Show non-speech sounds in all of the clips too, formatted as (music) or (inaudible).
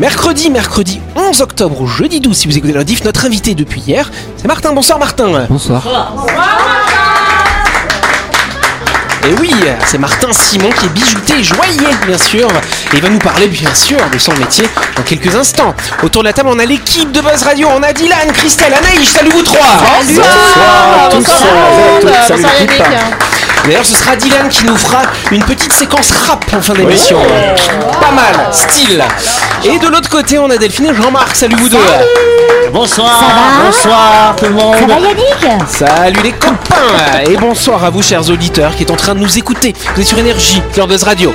Mercredi, mercredi 11 octobre au jeudi 12, si vous écoutez la diff, notre invité depuis hier, c'est Martin. Bonsoir Martin. Bonsoir. Et oui, c'est Martin Simon qui est bijouté et joaillier, bien sûr. Et il va nous parler, bien sûr, de son métier dans quelques instants. Autour de la table, on a l'équipe de Buzz Radio. On a Dylan, Christelle, Anaïs. Salut vous trois. Bonsoir, bonsoir, Salut, bonsoir. Yannick. D'ailleurs, ce sera Dylan qui nous fera une petite séquence rap en fin d'émission. Pas mal, style. Et de l'autre côté, on a Delphine et Jean-Marc. Salut vous deux. Bonsoir, bonsoir tout le monde. Ça va Yannick? Salut les copains Et bonsoir à vous chers auditeurs qui êtes en train de nous écouter. Vous êtes sur Énergie, Fleur Buzz Radio.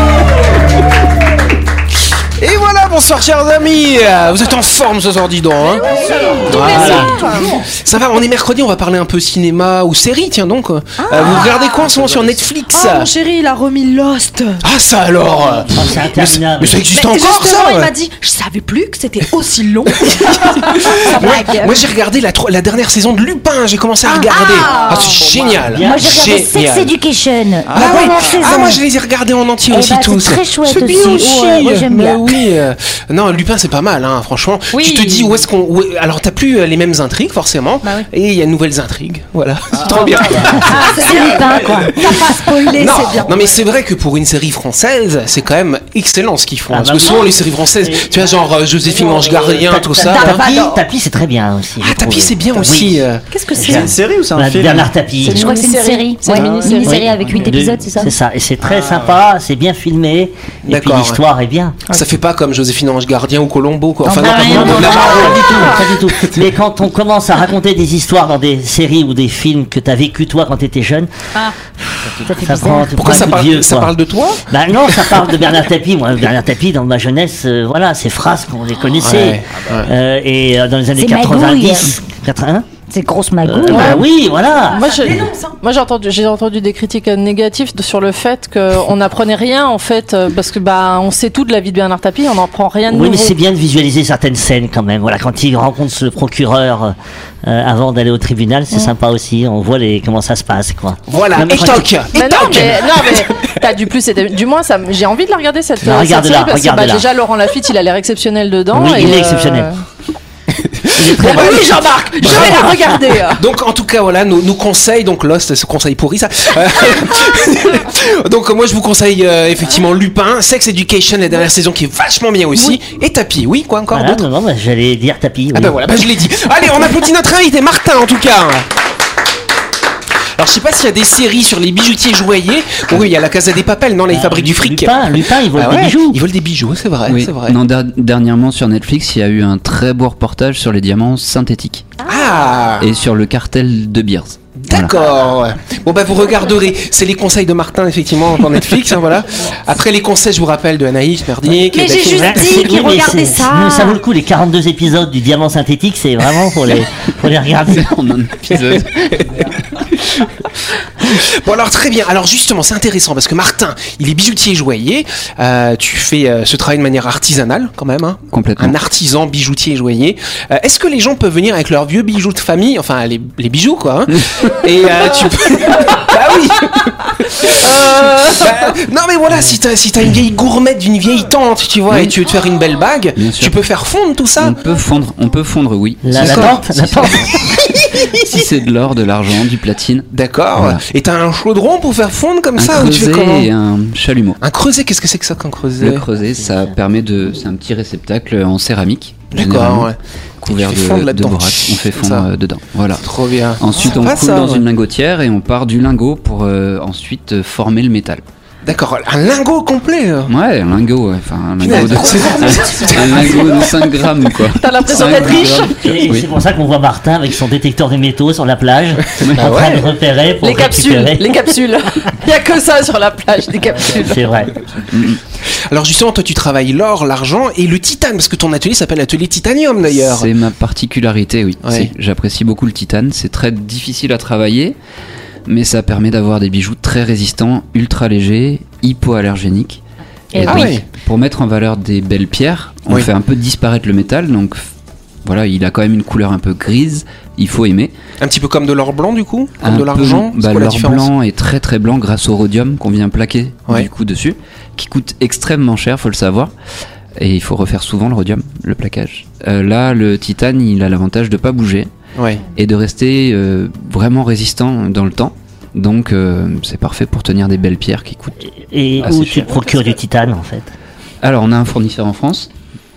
Bonsoir chers amis Vous êtes en forme ce soir, dis donc hein Voilà. Ça va, on est mercredi, on va parler un peu cinéma ou série, tiens donc. Euh, vous regardez quoi en ce moment sur Netflix? Oh mon chéri, il a remis Lost. Ah ça alors Oh, c'est mais, interminable. mais ça existe Mais encore justement, ça il m'a dit, je savais plus que c'était aussi long. (laughs) Moi j'ai regardé la, tro- la dernière saison de Lupin, j'ai commencé à regarder. Ah, c'est génial Bien. Moi j'ai regardé Sex Génial. Education, Ah, la ouais. dernière saison. ah moi je les ai regardés en entier Eh aussi ben, tous. c'est très chouette aussi. aussi. Ouais, moi, j'aime Mais bien. oui. euh, Non, Lupin c'est pas mal, hein, franchement. Oui. Tu te dis où est-ce qu'on. où- Alors t'as plus euh, les mêmes intrigues forcément, Bah oui. et il y a de nouvelles intrigues. Voilà, c'est trop bien. C'est Lupin quoi. T'as pas spoilé, Non, c'est bien. non mais c'est vrai que pour une série française, c'est quand même excellent ce qu'ils font. Ah, Parce bah que souvent oui. les séries françaises, Et- tu vois genre euh, Joséphine Ange Gardien, tout ça. Là. Tapis, tapis, c'est très bien aussi. Ah tapis c'est bien aussi. euh. Qu'est-ce que C'est c'est une série ou c'est La Bernard Tapie. Je crois que c'est une série. C'est une mini-série. avec 8 De- épisodes, c'est ça C'est ça, et c'est très sympa, c'est bien filmé, et puis l'histoire est bien. Ça fait pas comme Joséphine Ange Gardien ou Colombo quoi. Enfin Ah, non, non, non, pas du tout, pas du tout. (laughs) Mais quand on commence à raconter des histoires dans des séries ou des films que t'as vécu toi quand t'étais jeune, Ça fait ça prend, Pourquoi ça parle, vieux, ça parle de toi Bah non, ça parle de Bernard (laughs) Tapie. Moi, Bernard Tapie, dans ma jeunesse, euh, voilà, ces phrases qu'on les connaissait. Ouais, ouais. Euh, et euh, dans les années C'est 90, 80, C'est grosse magouille. euh, bah oui, voilà. Moi, je- moi, j'ai entendu, j'ai entendu des critiques euh, négatives de- sur le fait qu'on n'apprenait rien en fait, euh, parce que bah on sait tout de la vie de Bernard Tapie, on n'en prend rien de Oui, mais c'est bien de visualiser certaines scènes quand même. Voilà, quand il rencontre ce procureur euh, avant d'aller au tribunal, c'est sympa aussi. On voit les comment ça se passe, quoi. Voilà, et toc, et Mais non, mais, non, mais t'as du plus, et du moins, ça, j'ai envie de la regarder cette, Non, euh, cette série parce que bah, déjà Laurent Lafitte, il a l'air exceptionnel dedans. Oui, et, il est euh, exceptionnel. Bon, bah oui, Jean-Marc, je vais la regarder. euh. Donc en tout cas voilà nos, nos conseils donc Lost ce conseil pourri ça. Euh, (laughs) donc moi je vous conseille euh, effectivement Lupin, Sex Education la dernière saison qui est vachement bien aussi et Tapis oui quoi encore Voilà, non, non, bah, j'allais dire tapis. Ah bah voilà bah je l'ai dit. (laughs) Allez on applaudit notre invité Martin en tout cas. Alors je sais pas s'il y a des séries sur les bijoutiers joailliers. Bon, oui il y a la Casa des Papels non là ils Ah, fabriquent du fric. Lupin, Lupin, il vole Ah des ouais, bijoux. Ils volent des bijoux c'est vrai Oui. c'est vrai. Non, der- dernièrement sur Netflix, il y a eu un très beau reportage sur les diamants synthétiques Ah et sur le cartel de Beers. Voilà. D'accord. Bon bah vous regarderez. C'est les conseils de Martin effectivement dans Netflix. hein, voilà. Après les conseils, je vous rappelle de Anaïs, Merdic. Mais j'ai juste dit c'est- qu'il regardait ça. mais ça vaut le coup, les 42 épisodes du Diamant synthétique, c'est vraiment pour les, pour les regarder. (laughs) en un épisode. (laughs) (laughs) Bon alors très bien. Alors justement, c'est intéressant parce que Martin, il est bijoutier joaillier. Euh, tu fais euh, ce travail de manière artisanale quand même. Hein Complètement. un artisan bijoutier joaillier. Euh, Est-ce que les gens peuvent venir avec leurs vieux bijoux de famille, enfin les, les bijoux quoi hein (laughs) Et euh, tu peux. bah (laughs) oui. Bah, non mais voilà, si t'as si t'as une vieille gourmette d'une vieille tante, tu vois, Oui. et tu veux te faire une belle bague, tu peux faire fondre tout ça. On peut fondre, on peut fondre, oui. La, la. (laughs) Si c'est de l'or, de l'argent, du platine, D'accord. Voilà. Et t'as un chaudron pour faire fondre comme un ça ou tu fais creuset comment et un chalumeau. Un creuset, qu'est-ce que c'est que ça qu'un creuset Le creuset, ça permet de, c'est un petit réceptacle en céramique, D'accord, ouais. couvert de, de borax. On fait fondre euh, dedans. Voilà. Trop bien. Ensuite, Sympa, on coule ça, dans ouais. une lingotière et on part du lingot pour euh, ensuite euh, former le métal. D'accord, un lingot complet. euh. Ouais, un lingot, ouais, enfin un lingot de, (laughs) un lingot de 5 grammes quoi. T'as l'impression 5 d'être riche grammes. Et Oui. c'est pour ça qu'on voit Martin avec son détecteur de métaux sur la plage, (laughs) Ah en train ouais. de repérer pour Les capsules, récupérer. les capsules. (laughs) Il y a que ça sur la plage, des capsules. C'est vrai. Alors justement, toi tu travailles l'or, l'argent et le titane, parce que ton atelier s'appelle l'atelier titanium d'ailleurs. C'est ma particularité, oui. Ouais. J'apprécie beaucoup le titane. C'est très difficile à travailler, mais ça permet d'avoir des bijoux très résistants, ultra légers, hypoallergéniques. Et Ah donc, ouais. pour mettre en valeur des belles pierres, on Oui. fait un peu disparaître le métal. Donc voilà, il a quand même une couleur un peu grise. Il faut aimer. Un petit peu comme de l'or blanc du coup Comme Un de l'argent bah, la L'or blanc est très très blanc grâce au rhodium qu'on vient plaquer Ouais. du coup dessus, qui coûte extrêmement cher, faut le savoir. Et il faut refaire souvent le rhodium, le plaquage. Euh, là, le titane, il a l'avantage de pas bouger Ouais. et de rester euh, vraiment résistant dans le temps. Donc euh, c'est parfait pour tenir des belles pierres qui coûtent. Et Ah, où tu cher. procures du titane en fait Alors on a un fournisseur en France.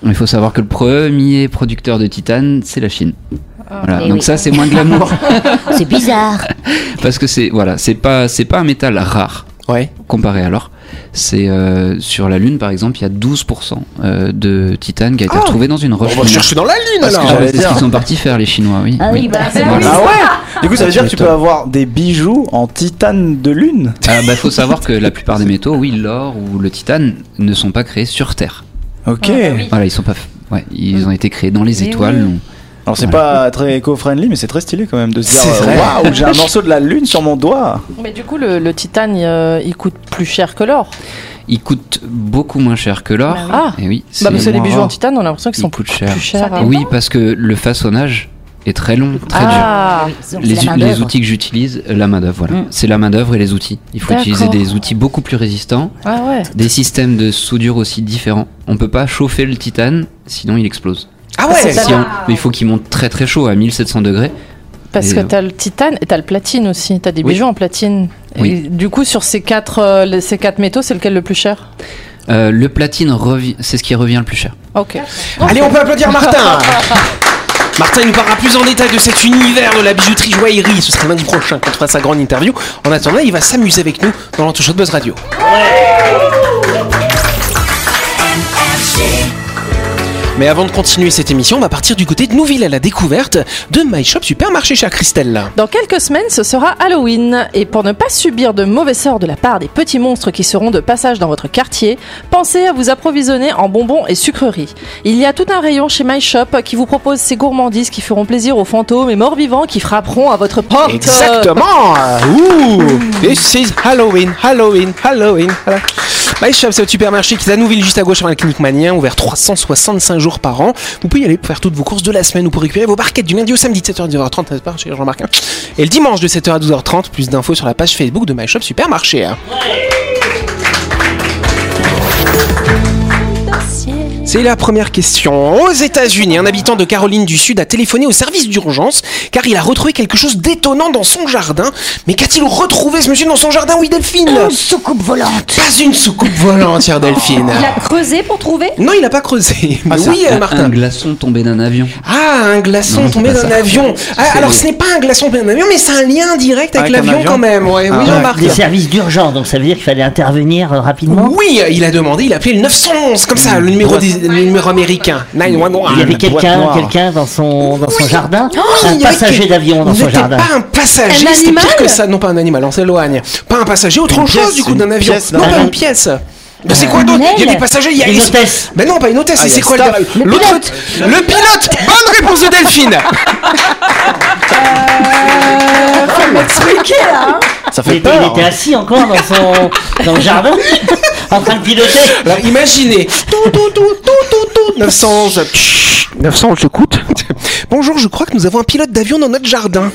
Il faut savoir que le premier producteur de titane, c'est la Chine. Voilà. Eh Donc oui. ça c'est moins glamour (laughs) C'est bizarre. parce que c'est voilà, c'est pas c'est pas un métal rare Ouais. comparé à l'or. C'est euh, sur la Lune par exemple, il y a 12% euh, de titane qui a été Ah. retrouvé dans une roche. On va chercher dans la lune Parce alors C'est ce qu'ils sont partis faire les Chinois, oui. Ah oui, bah c'est Voilà. Ah ouais Du coup, ça veut dire que tu peux avoir des bijoux en titane de lune Ah bah faut savoir que la plupart des métaux, oui, l'or ou le titane, ne sont pas créés sur Terre. Ok. Voilà, ils sont pas. Ouais, ils ont été créés dans les étoiles. oui. Alors, c'est pas très éco-friendly, mais c'est très stylé quand même de se dire euh. Waouh, j'ai un morceau de la lune sur mon doigt Mais du coup, le, le titane, euh, il coûte plus cher que l'or. Ils coûtent beaucoup moins cher que l'or. Ah Et oui, Bah, parce que les bijoux rare. en titane, on a l'impression qu'ils Ils sont plus cher. chers. Hein. Oui, parce que le façonnage est très long, très dur. Ah, Donc, Les, les outils que j'utilise, la main d'œuvre, voilà. Mm. C'est la main d'œuvre et les outils. Il faut utiliser des outils beaucoup plus résistants, ah ouais. des systèmes de soudure aussi différents. On peut pas chauffer le titane, sinon il explose. Ah ouais ça. Si on- mais il faut qu'il monte très très chaud à 1700 degrés. Parce Et, que euh, t'as le titane et t'as le platine aussi. T'as des Oui. bijoux en platine. Oui. Et du coup, sur ces quatre, euh, ces quatre métaux, c'est lequel le plus cher? Euh, le platine revient, c'est ce qui revient le plus cher. Ok. Allez, on peut applaudir Martin (laughs) Martin nous parlera plus en détail de cet univers de la bijouterie joaillerie. Ce sera lundi prochain qu'on fera sa grande interview. En attendant, il va s'amuser avec nous dans l'entre de Buzz Radio. Mais avant de continuer cette émission, on va partir du côté de Nouville à la découverte de My Shop Supermarché chez Christelle. Dans quelques semaines, ce sera Halloween. Et pour ne pas subir de mauvais sorts de la part des petits monstres qui seront de passage dans votre quartier, pensez à vous approvisionner en bonbons et sucreries. Il y a tout un rayon chez My Shop qui vous propose ces gourmandises qui feront plaisir aux fantômes et morts vivants qui frapperont à votre porte. Exactement Ouh This is Halloween, Halloween, Halloween. My Shop, c'est le supermarché qui est à Nouville, juste à gauche avant la clinique Manien, ouvert 365 jours par an. Vous pouvez y aller pour faire toutes vos courses de la semaine ou pour récupérer vos barquettes du lundi au samedi de 7h à 10h30, n'est-ce pas, chez Jean-Marc hein? Et le dimanche de 7h à 12h30, plus d'infos sur la page Facebook de My Shop Supermarché. hein. C'est la première question. Aux États-Unis, un habitant de Caroline du Sud a téléphoné au service d'urgence car il a retrouvé quelque chose d'étonnant dans son jardin. Mais qu'a-t-il retrouvé ce monsieur dans son jardin? Oui, Delphine Une soucoupe volante. Pas une soucoupe volante, chère Delphine. Il a creusé pour trouver? Non, il n'a pas creusé. Mais c'est oui, Un, Martin. un glaçon tombé d'un avion. Ah, un glaçon Non, c'est tombé pas d'un ça. avion. Ah, C'est- alors ce n'est pas un glaçon tombé d'un avion, mais c'est un lien direct avec Avec un l'avion avion quand même. Ouais, oui, Ah, Jean-Marc. Des services d'urgence, donc ça veut dire qu'il fallait intervenir euh, rapidement Oui, il a demandé, il a appelé le 911, comme ça, le numéro, des- numéro américain. 911. Il y avait quelqu'un dans son, dans son jardin? Oui, Un il passager d'avion dans son jardin pas un passager, Un c'était pire que ça. Non, pas un animal, on s'éloigne. Pas un passager, autre Une chose pièce, du coup d'un avion. pièce non, pas une pièce. Ben, c'est quoi d'autre? Il y a des passagers, il y a Une il- hôtesse. Ben non, pas une hôtesse, Ah, il c'est quoi le le pilote Le pilote Bonne réponse de Delphine Ça il fait était, peur. il était assis encore dans son dans le jardin (laughs) en train de piloter. Alors imaginez tout, tout, tout, tout, tout, tout, 911 Chut, 911 j'écoute Bonjour, je crois que nous avons un pilote d'avion dans notre jardin.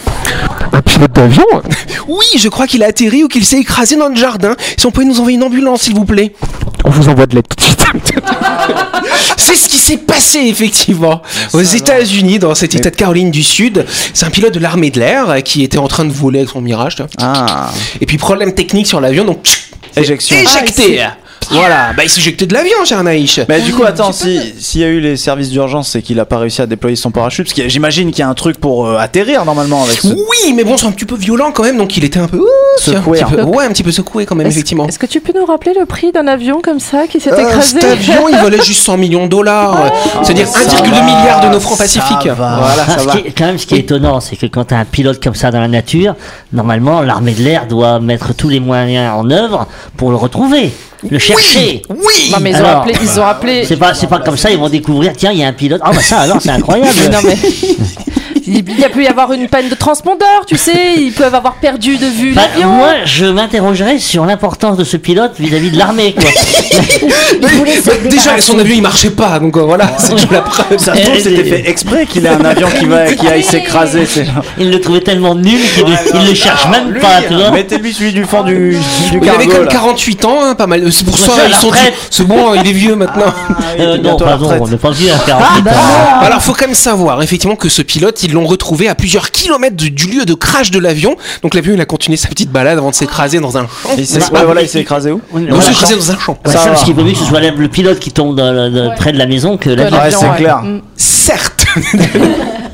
Un pilote d'avion (laughs) Oui, je crois qu'il a atterri ou qu'il s'est écrasé dans notre jardin. Si on pouvait nous envoyer une ambulance, s'il vous plaît. On vous envoie de l'aide tout de suite. (laughs) C'est ce qui s'est passé effectivement aux États-Unis, dans cet état de Caroline du Sud. C'est un pilote de l'armée de l'air euh, qui était en train de voler avec son Mirage. Ah, Et puis problème technique sur l'avion, donc éjection. éjecté. Voilà, bah il s'est éjecté de l'avion, cher Naïch. Mais du coup, attends, si- s'il y a eu les services d'urgence, c'est qu'il a pas réussi à déployer son parachute, parce que j'imagine qu'il y a un truc pour euh, atterrir normalement avec ce. Oui, mais bon, c'est un petit peu violent quand même, donc il était un peu ouh, Secoué, un petit peu- hein. ouais, un petit peu secoué quand même, Est-ce effectivement. est-ce que tu peux nous rappeler le prix d'un avion comme ça qui s'est Euh, écrasé cet avion, il valait juste 100 millions de dollars, c'est-à-dire ça 1,2 va, milliard de nos francs ça pacifiques. va. Voilà, Ah, ça va. qui quand même, ce qui est étonnant, c'est que quand tu as un pilote comme ça dans la nature, normalement, l'armée de l'air doit mettre tous les moyens en œuvre pour le retrouver. Le chercher. Oui Non, mais ils ont Alors, appelé. Ils ont appelé. C'est pas, c'est pas comme ça, ils vont découvrir, tiens, il y a un pilote. Ah bah ça alors, c'est incroyable. (laughs) non, mais. Il y a pu y avoir une panne de transpondeur, tu sais. Ils peuvent avoir perdu de vue Bah, l'avion. moi, je m'interrogerais sur l'importance de ce pilote vis-à-vis de l'armée. Bah, (laughs) Déjà, son avion il marchait pas, donc euh, voilà, c'est déjà la preuve. Ça se trouve, c'était fait exprès qu'il ait un avion qui, va, qui aille s'écraser. Il le trouvait tellement nul qu'il il le cherche même Lui, pas, tu vois. Mettez-lui celui du fond du, du Il avait cargo. comme là. 48 ans, hein, pas mal. C'est pour ça, ils sont c'est bon, il est vieux maintenant. Ah, il Euh, non, pardon, on n'est pas à 48 ans. Alors, faut quand même savoir, effectivement, que ce pilote, ils l'ont retrouvé à plusieurs kilomètres du, du lieu de crash de l'avion. Donc, l'avion, il a continué sa petite balade avant de s'écraser dans un champ. Il s'est ouais, voilà, il s'est écrasé où Donc, il s'est écrasé dans un champ. Ça ça, parce qu'il vaut mieux que ce soit le, pilote qui tombe dans près de la maison que l'avion. Ouais, c'est ouais. clair. Mm. Certes. (laughs)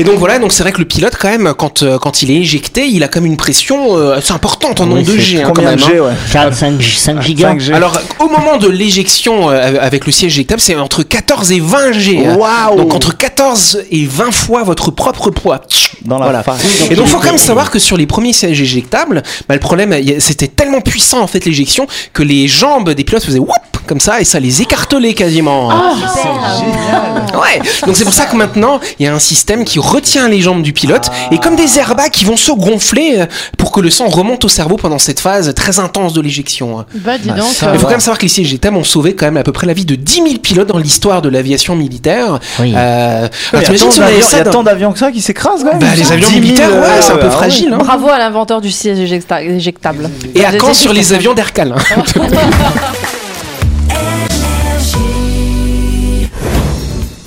Et donc voilà, donc c'est vrai que le pilote quand même, quand, euh, quand il est éjecté, il a comme une pression euh, assez importante en Oui, nombre de c'est G hein, quand même. de hein. G, ouais 4, 5, 5 gigas. 5 G. Alors, au moment de l'éjection euh, avec le siège éjectable, c'est entre 14 et 20 G. hein. Waouh Donc entre 14 et 20 fois votre propre poids. Dans la Voilà. face. Et donc, il faut quand même savoir que sur les premiers sièges éjectables, bah, le problème, c'était tellement puissant en fait l'éjection que les jambes des pilotes faisaient whoop comme ça et ça les écartelait quasiment. Ouais. Donc c'est pour ça que maintenant, il y a un système qui retient les jambes du pilote et comme des airbags qui vont se gonfler euh, pour que le sang remonte au cerveau pendant cette phase très intense de l'éjection. Bah, dis donc. ça euh, Il faut quand même savoir que les sièges éjectables ont sauvé quand même à peu près la vie de 10 000 pilotes dans l'histoire de l'aviation militaire. Oui. Euh, alors, Il y a tant si dans- d'avions que ça qui s'écrasent quand même. Bah, les avions 10 000, militaires, ouais, c'est un peu ouais. fragile. hein. Bravo à l'inventeur du siège éjecta- éjectable. Et à quand sur les avions d'Aircal (laughs)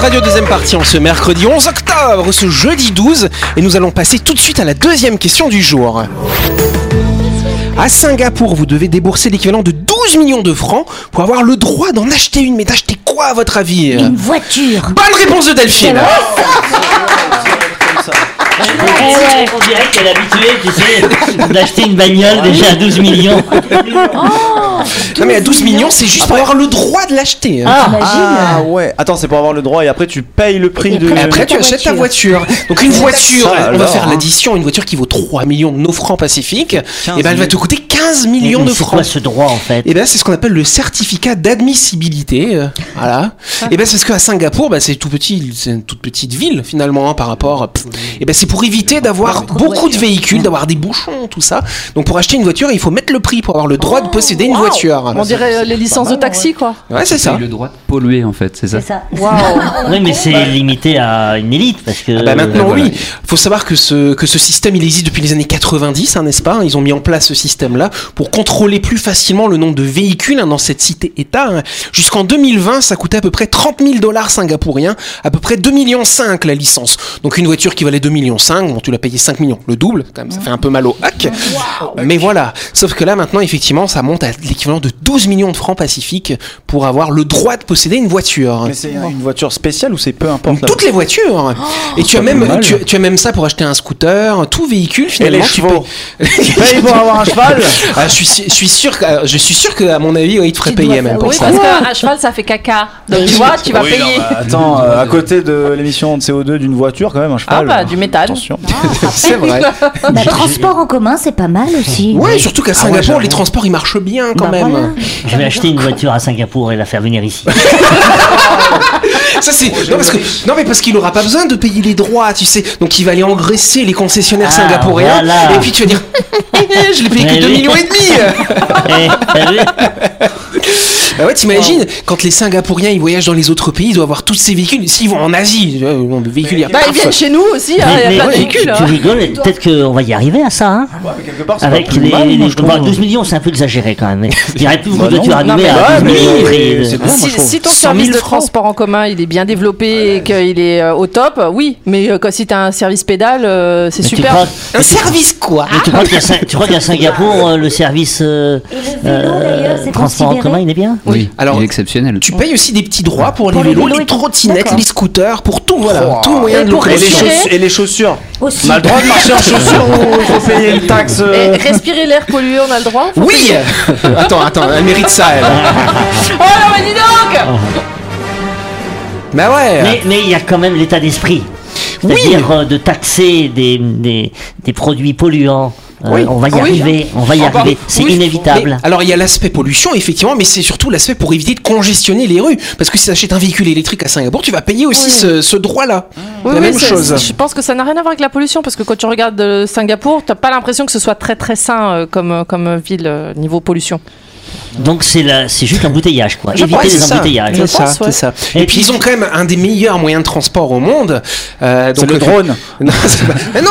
Radio deuxième partie en ce mercredi 11 octobre, ce jeudi 12, et nous allons passer tout de suite à la deuxième question du jour. À Singapour, vous devez débourser l'équivalent de 12 millions de francs pour avoir le droit d'en acheter une. Mais d'acheter quoi à votre avis? Une voiture. Bonne réponse de Delphine ouais, on dirait qu'elle est habituée, tu sais, d'acheter une bagnole déjà à 12 millions. Non mais à 12 millions, c'est juste pour avoir le droit de l'acheter. hein. Ah ouais. Attends, c'est pour avoir le droit et après tu payes le prix de. Et après, tu achètes ta voiture. Donc, une voiture, Ça, on va faire hein. l'addition, une voiture qui vaut 3 millions de nos francs pacifiques, et 15 ben elle va 000. te coûter 15 millions Mais de c'est francs. quoi ce droit en fait Et ben c'est ce qu'on appelle le certificat d'admissibilité. euh, voilà. Et ben c'est parce qu'à Singapour, bah, c'est tout petit, c'est une toute petite ville finalement hein, par rapport. pff. Et ben c'est pour éviter d'avoir beaucoup de véhicules, d'avoir des bouchons, tout ça. Donc pour acheter une voiture, il faut mettre le prix pour avoir le droit de posséder une voiture. On dirait euh, les licences de taxi, quoi. Ouais, c'est ça. le droit de polluer en fait, c'est ça. C'est ça. Waouh. Oui, mais c'est limité à une élite parce que. Ah bah maintenant voilà. oui, faut savoir que ce que ce système il existe depuis les années 90, hein, n'est-ce pas? Ils ont mis en place ce système-là pour contrôler plus facilement le nombre de véhicules hein, dans cette cité-État. hein. Jusqu'en 2020, ça coûtait à peu près 30 000 dollars singapouriens, à peu près 2 millions 5 la licence. Donc une voiture qui valait 2 millions 5, bon tu l'as payé 5 millions, le double, quand même, ça fait un peu mal au hack. Mais voilà, sauf que là maintenant effectivement, ça monte à l'équivalent de 12 millions de francs pacifiques pour avoir le droit de posséder une voiture. Mais c'est une voiture spéciale ou c'est peu importe Toutes les voitures. et tu as même tu, tu as même ça pour acheter un scooter, tout véhicule Et finalement. les tu payes- Tu payes pour avoir un cheval (laughs) Ah, je suis je suis sûr que je suis sûr que à mon avis, ouais, il te ferait payer même pour Oui, ça. parce qu'un cheval, ça fait caca. Donc, tu vois, tu vas Oui, payer. non, bah, attends, (laughs) euh, à côté de l'émission de CO2 d'une voiture, quand même, un Ah cheval. bah, du Attention. (laughs) C'est vrai. Bah, transport en commun, c'est pas mal aussi. Ouais, surtout qu'à Ah ouais, Singapour, les transports ils marchent bien quand Bah, même. voilà. Je vais acheter une voiture à Singapour et la faire venir ici. (laughs) Ça c'est non parce que non mais parce qu'il aura pas besoin de payer les droits, tu sais. Donc il va aller engraisser les concessionnaires Ah, singapouriens voilà. et puis tu vas dire (laughs) je l'ai payé que Eh 2 oui. millions et demi. Bah ouais, t'imagines, quand les Singapouriens ils voyagent dans les autres pays, ils doivent avoir tous ces véhicules. S'ils vont en Asie, euh, le véhicules, il y a Bah, ils viennent chez nous aussi, hein, il y a plein de véhicules. tu, hein. tu rigoles, peut-être qu'on va y arriver à ça. Hein quelque part, c'est pas Avec plus les, mal, moi, les- je trouve. bah, 12 millions, c'est un peu exagéré quand même. (laughs) Il n'y aurait plus de Bah voitures à 12 ouais, millions. mais prix de- c'est bien, moi, je Si, ton 100 000 service de transport en commun il est bien développé et qu'il est euh, au top, oui. Mais euh, si t'as un service pédale, c'est super. Un service quoi? tu crois qu'à Singapour, le service transport en commun, il est bien Oui, Alors, il est exceptionnel. Tu payes aussi des petits droits pour, Pour les vélos, les trottinettes, les scooters, pour tout, voilà, Oh. tout moyen Et de Et les, et les chaussures Aussi. On a le droit de marcher en chaussures ou il faut payer une taxe euh, Et respirer l'air pollué, on a le droit? Oui. (laughs) Attends, attends, elle mérite ça, elle. Oh non, mais dis donc Bah ouais Mais mais il y a quand même l'état d'esprit. Oui. C'est-à-dire euh, de taxer des, des, des produits polluants. Euh, Oui. On va y Ah oui. arriver, on va y Ah, arriver. bah, C'est oui. inévitable. Mais, alors il y a l'aspect pollution effectivement, mais c'est surtout l'aspect pour éviter de congestionner les rues. Parce que si tu achètes un véhicule électrique à Singapour, tu vas payer aussi Oui. ce, ce droit-là. Oui, la oui, même chose. Je pense que ça n'a rien à voir avec la pollution parce que quand tu regardes euh, Singapour, t'as pas l'impression que ce soit très très sain euh, comme, comme ville niveau pollution. Donc c'est la- c'est juste l'embouteillage, quoi. Je Éviter pense, les ça. embouteillages. C'est Je ça, pense, ouais. ça. Et Et, puis puis- ils ont quand même un des meilleurs moyens de transport au monde. Euh, donc le drone. (laughs) Non,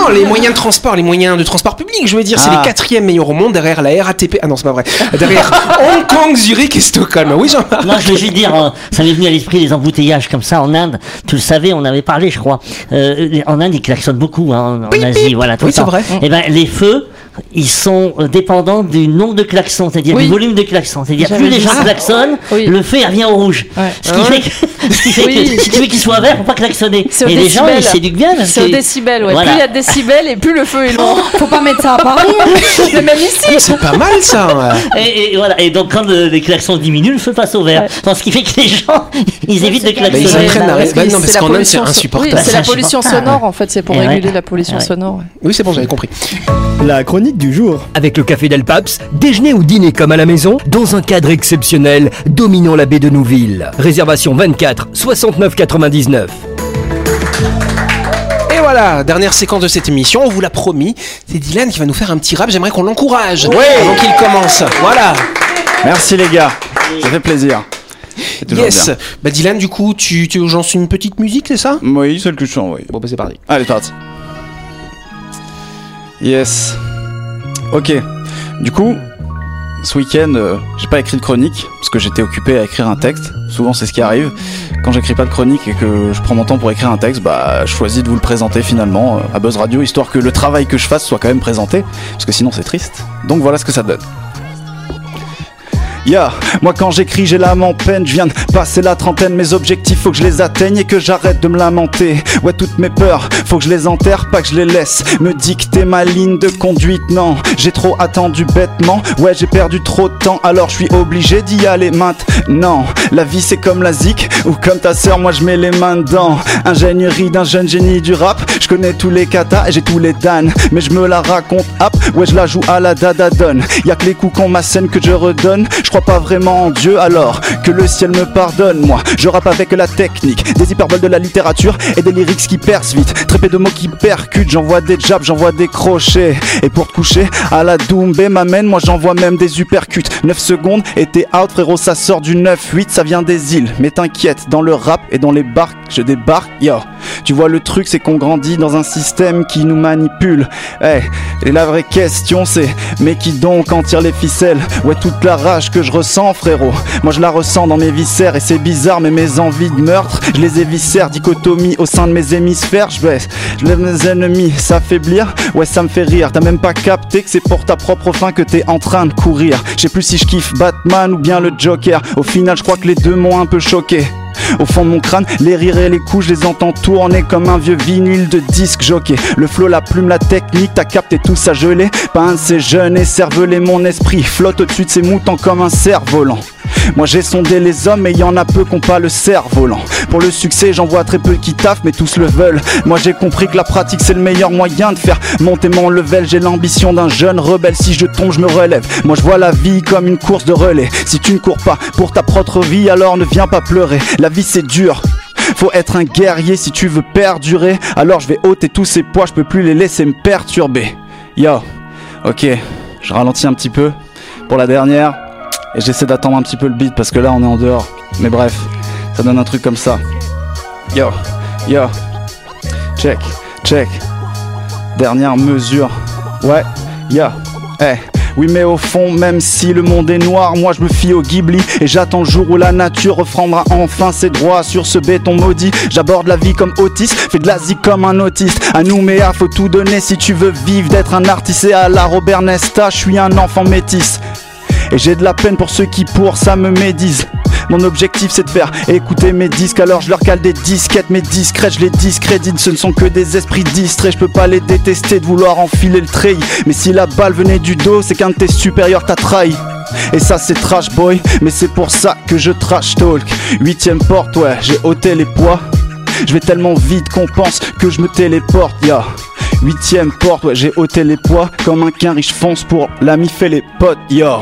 pas- les moyens de transport, les moyens de transport public, je veux dire, c'est Ah. les quatrièmes meilleurs au monde derrière la RATP. Ah non, c'est pas vrai. Derrière (laughs) Hong Kong, Zurich et Stockholm. Oui, jean Non, je veux juste dire, euh, ça m'est venu à l'esprit les embouteillages comme ça en Inde. Tu le savais, on avait parlé, je crois. Euh, en Inde, ils klaxonnent beaucoup, hein, en Asie, voilà. Tout Oui, c'est vrai. Eh ben, les feux, ils sont euh, dépendants du nombre de klaxons, c'est-à-dire Oui. du volume de klaxons. C'est-à-dire plus les gens ça. klaxonnent, (laughs) Oui. le feu revient au rouge. Ouais. Ce qui Ah fait que, (laughs) ce qui fait Oui. que si tu veux qu'il soit vert, faut pas klaxonner. Et les gens, ils s'éduquent bien. parce C'est au que- décibel, ouais. Voilà. Plus il y a de décibels et plus le feu est long. (laughs) Faut pas mettre ça à Paris. hein. Mais même ici C'est pas mal ça. ouais. Et, et voilà. Et donc quand le- les klaxons diminuent, le feu passe au vert. Ouais. Donc, ce qui fait que les gens, ils évitent de Bah, ils klaxonner. apprennent à Parce arrêter. Bah, que non, parce la qu'en Inde, c'est insupportable. C'est la pollution insupportable. sonore en fait, c'est pour réguler la pollution sonore. Oui, c'est bon, j'avais compris. La chronique du jour. Avec le café Del Paps, déjeuner ou dîner comme à la maison, dans un cadre exceptionnel, dominant la baie de Nouville. Réservation 24 69 99. Et voilà, dernière séquence de cette émission, on vous l'a promis, c'est Dylan qui va nous faire un petit rap, j'aimerais qu'on l'encourage Ouais. avant qu'il commence. Voilà. Merci les gars, ça fait plaisir. C'est toujours Yes. bien. Bah Dylan, du coup, tu, tu urgences une petite musique, c'est ça? Oui, celle que je chante, oui. Bon bah c'est parti. Allez, c'est parti. Yes. Ok. Du coup, ce week-end, euh, j'ai pas écrit de chronique parce que j'étais occupé à écrire un texte. Souvent, c'est ce qui arrive. Quand j'écris pas de chronique et que je prends mon temps pour écrire un texte, bah, je choisis de vous le présenter finalement euh, à Buzz Radio, histoire que le travail que je fasse soit quand même présenté, parce que sinon c'est triste. Donc voilà ce que ça donne. Moi quand j'écris j'ai l'âme en peine, je viens de passer la trentaine, mes objectifs faut que je les atteigne et que j'arrête de me lamenter. Ouais toutes mes peurs, faut que je les enterre, pas que je les laisse me dicter ma ligne de conduite. Non, j'ai trop attendu bêtement, ouais j'ai perdu trop de temps, alors je suis obligé d'y aller maintenant. La vie c'est comme la zik ou comme ta sœur, moi je mets les mains dedans. Ingénierie d'un jeune génie du rap, je connais tous les katas et j'ai tous les dan, mais je me la raconte hop, ouais je la joue à la dada donne. Y a que les coups qu'on m'assène que je redonne. Pas vraiment en Dieu alors que le ciel me pardonne. Moi, je rappe avec la technique, des hyperboles de la littérature et des lyrics qui percent vite. Trépé de mots qui percutent, j'envoie des jabs, j'envoie des crochets. Et pour coucher à la Doumbé m'amène, moi j'envoie même des uppercuts. 9 secondes et t'es out, frérot, ça sort du 9-8, ça vient des îles. Mais t'inquiète, dans le rap et dans les barques, je débarque, yo. Tu vois, le truc, c'est qu'on grandit dans un système qui nous manipule. Eh, et la vraie question, c'est, mais qui donc en tire les ficelles? Ouais, toute la rage que je ressens, frérot. Moi, je la ressens dans mes viscères et c'est bizarre, mais mes envies de meurtre, je les éviscère, dichotomie au sein de mes hémisphères. Je baisse, je lève mes ennemis, s'affaiblir. Ouais, ça me fait rire. T'as même pas capté que c'est pour ta propre fin que t'es en train de courir. Je sais plus si je kiffe Batman ou bien le Joker. Au final, je crois que les deux m'ont un peu choqué. Au fond de mon crâne, les rires et les coups, je les entends tourner comme un vieux vinyle de disque jockey. Le flow, la plume, la technique, t'as capté tout ça gelé. Pas un de et mon esprit flotte au-dessus de ces moutons comme un cerf-volant. Moi j'ai sondé les hommes et y en a peu qui ont pas le cerf-volant. Pour le succès, j'en vois très peu qui taffent, mais tous le veulent. Moi j'ai compris que la pratique c'est le meilleur moyen de faire monter mon level. J'ai l'ambition d'un jeune rebelle. Si je tombe, je me relève. Moi je vois la vie comme une course de relais. Si tu ne cours pas pour ta propre vie, alors ne viens pas pleurer. La vie c'est dur. Faut être un guerrier si tu veux perdurer. Alors je vais ôter tous ces poids, je peux plus les laisser me perturber. Yo, ok, je ralentis un petit peu pour la dernière. Et j'essaie d'attendre un petit peu le beat parce que là on est en dehors. Mais bref, ça donne un truc comme ça. Yo, yo, check, check. Dernière mesure. Ouais, yo, eh. Oui mais au fond même si le monde est noir Moi je me fie au Ghibli Et j'attends le jour où la nature reprendra enfin ses droits Sur ce béton maudit J'aborde la vie comme autiste Fais de la zik comme un autiste À Nouméa faut tout donner si tu veux vivre D'être un artiste et à la Robert Nesta Je suis un enfant métis Et j'ai de la peine pour ceux qui pour ça me médisent. Mon objectif c'est de faire écouter mes disques Alors je leur cale des disquettes mais discrètes Je les discrédite ce ne sont que des esprits distraits Je peux pas les détester de vouloir enfiler le treillis Mais si la balle venait du dos c'est qu'un de tes supérieurs t'a trahi et ça c'est trash boy, mais c'est pour ça que je trash talk. Huitième porte, ouais, j'ai ôté les poids. Je vais tellement vite qu'on pense que je me téléporte, ya. Huitième porte, ouais, j'ai ôté les poids comme un quin riche fonce pour l'ami fait les potes, yo.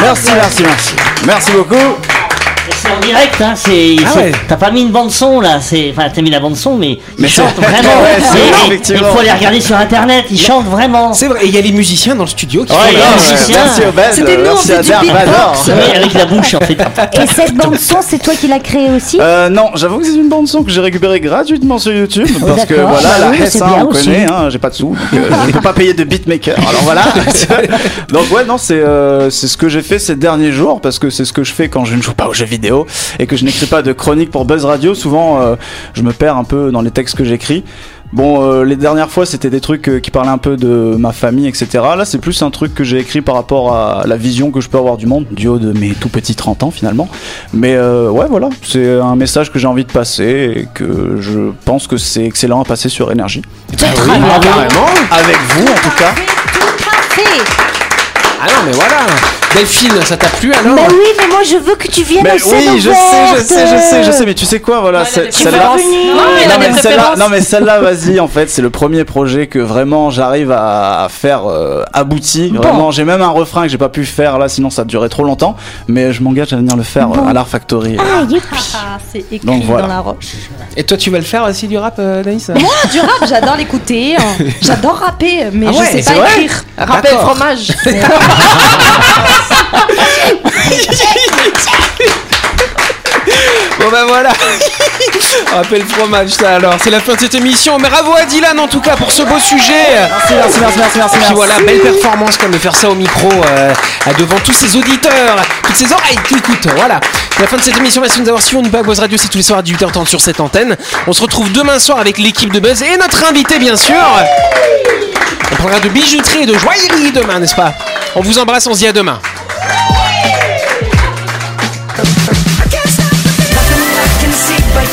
Merci, merci, merci. Merci beaucoup. C'est en direct, hein, c'est. Ah c'est- ouais. T'as pas mis une bande son là, c'est. Enfin, t'as mis la bande son, mais, Mais ils chantent c'est- vraiment. (laughs) Ouais, c'est. Il faut les regarder sur internet, ils chantent vraiment. C'est vrai, et il y a les musiciens dans le studio qui Ouais, font les musiciens. Obed, C'était nous, on merci faisait à du beatbox. Oui, avec la bouche en fait. Et cette bande son, c'est toi qui l'as créée aussi Euh, non, j'avoue que c'est une bande son que j'ai récupérée gratuitement sur YouTube parce que voilà, Bah la oui, Hess, c'est hein, bien on connaît, hein, j'ai pas de sous, donc euh, je peux pas payer de beatmaker. Alors voilà. (laughs) donc ouais, non, c'est euh, c'est ce que j'ai fait ces derniers jours parce que c'est ce que je fais quand je ne joue pas aux jeux vidéo et que je n'écris pas de chronique pour Buzz Radio. Souvent, euh, je me perds un peu dans les textes que j'écris. Bon, euh, les dernières fois, c'était des trucs euh, qui parlaient un peu de ma famille, etc. Là, c'est plus un truc que j'ai écrit par rapport à la vision que je peux avoir du monde, du haut de mes tout petits 30 ans finalement. Mais euh, ouais, voilà, c'est un message que j'ai envie de passer et que je pense que c'est excellent à passer sur énergie. Ah oui. Avec vous, en tout cas. Tout. Ah non, mais voilà. Delphine, ça t'a plu alors Bah oui, mais moi je veux que tu viennes Mais aux oui, je sais, je sais, je sais, je sais, mais tu sais quoi, voilà, celle-là. Non, mais mais celle-là, préférences. non mais celle-là, vas-y. En fait, c'est le premier projet que vraiment j'arrive à, faire euh, abouti. Vraiment, j'ai même un refrain que j'ai pas pu faire là, sinon ça durait trop longtemps. Mais je m'engage à venir le faire euh, à l'Art Factory. Ah, youpi. Ah, c'est écrit Donc voilà. dans la roche. Et toi, tu vas le faire aussi du rap, euh, Naïs? Moi, du rap, j'adore l'écouter. hein. (laughs) J'adore rapper, mais Ah je sais c'est pas vrai écrire. Rappel D'accord. fromage. (laughs) (laughs) Bon bah voilà Rappel fromage ça alors, c'est la fin de cette émission. Mais bravo à Dylan en tout cas pour ce beau sujet. Merci, merci, merci, merci, merci. Puis voilà, belle performance comme de faire ça au micro euh, devant tous ces auditeurs, toutes ces oreilles qui écoutent. Voilà. C'est la fin de cette émission. Merci de nous avoir suivis. On pas Buzz Radio, c'est tous les soirs à 18h30 sur cette antenne. On se retrouve demain soir avec l'équipe de Buzz et notre invité bien sûr. On parlera de bijouterie et de joaillerie demain, n'est-ce pas? On vous embrasse, on se dit à demain.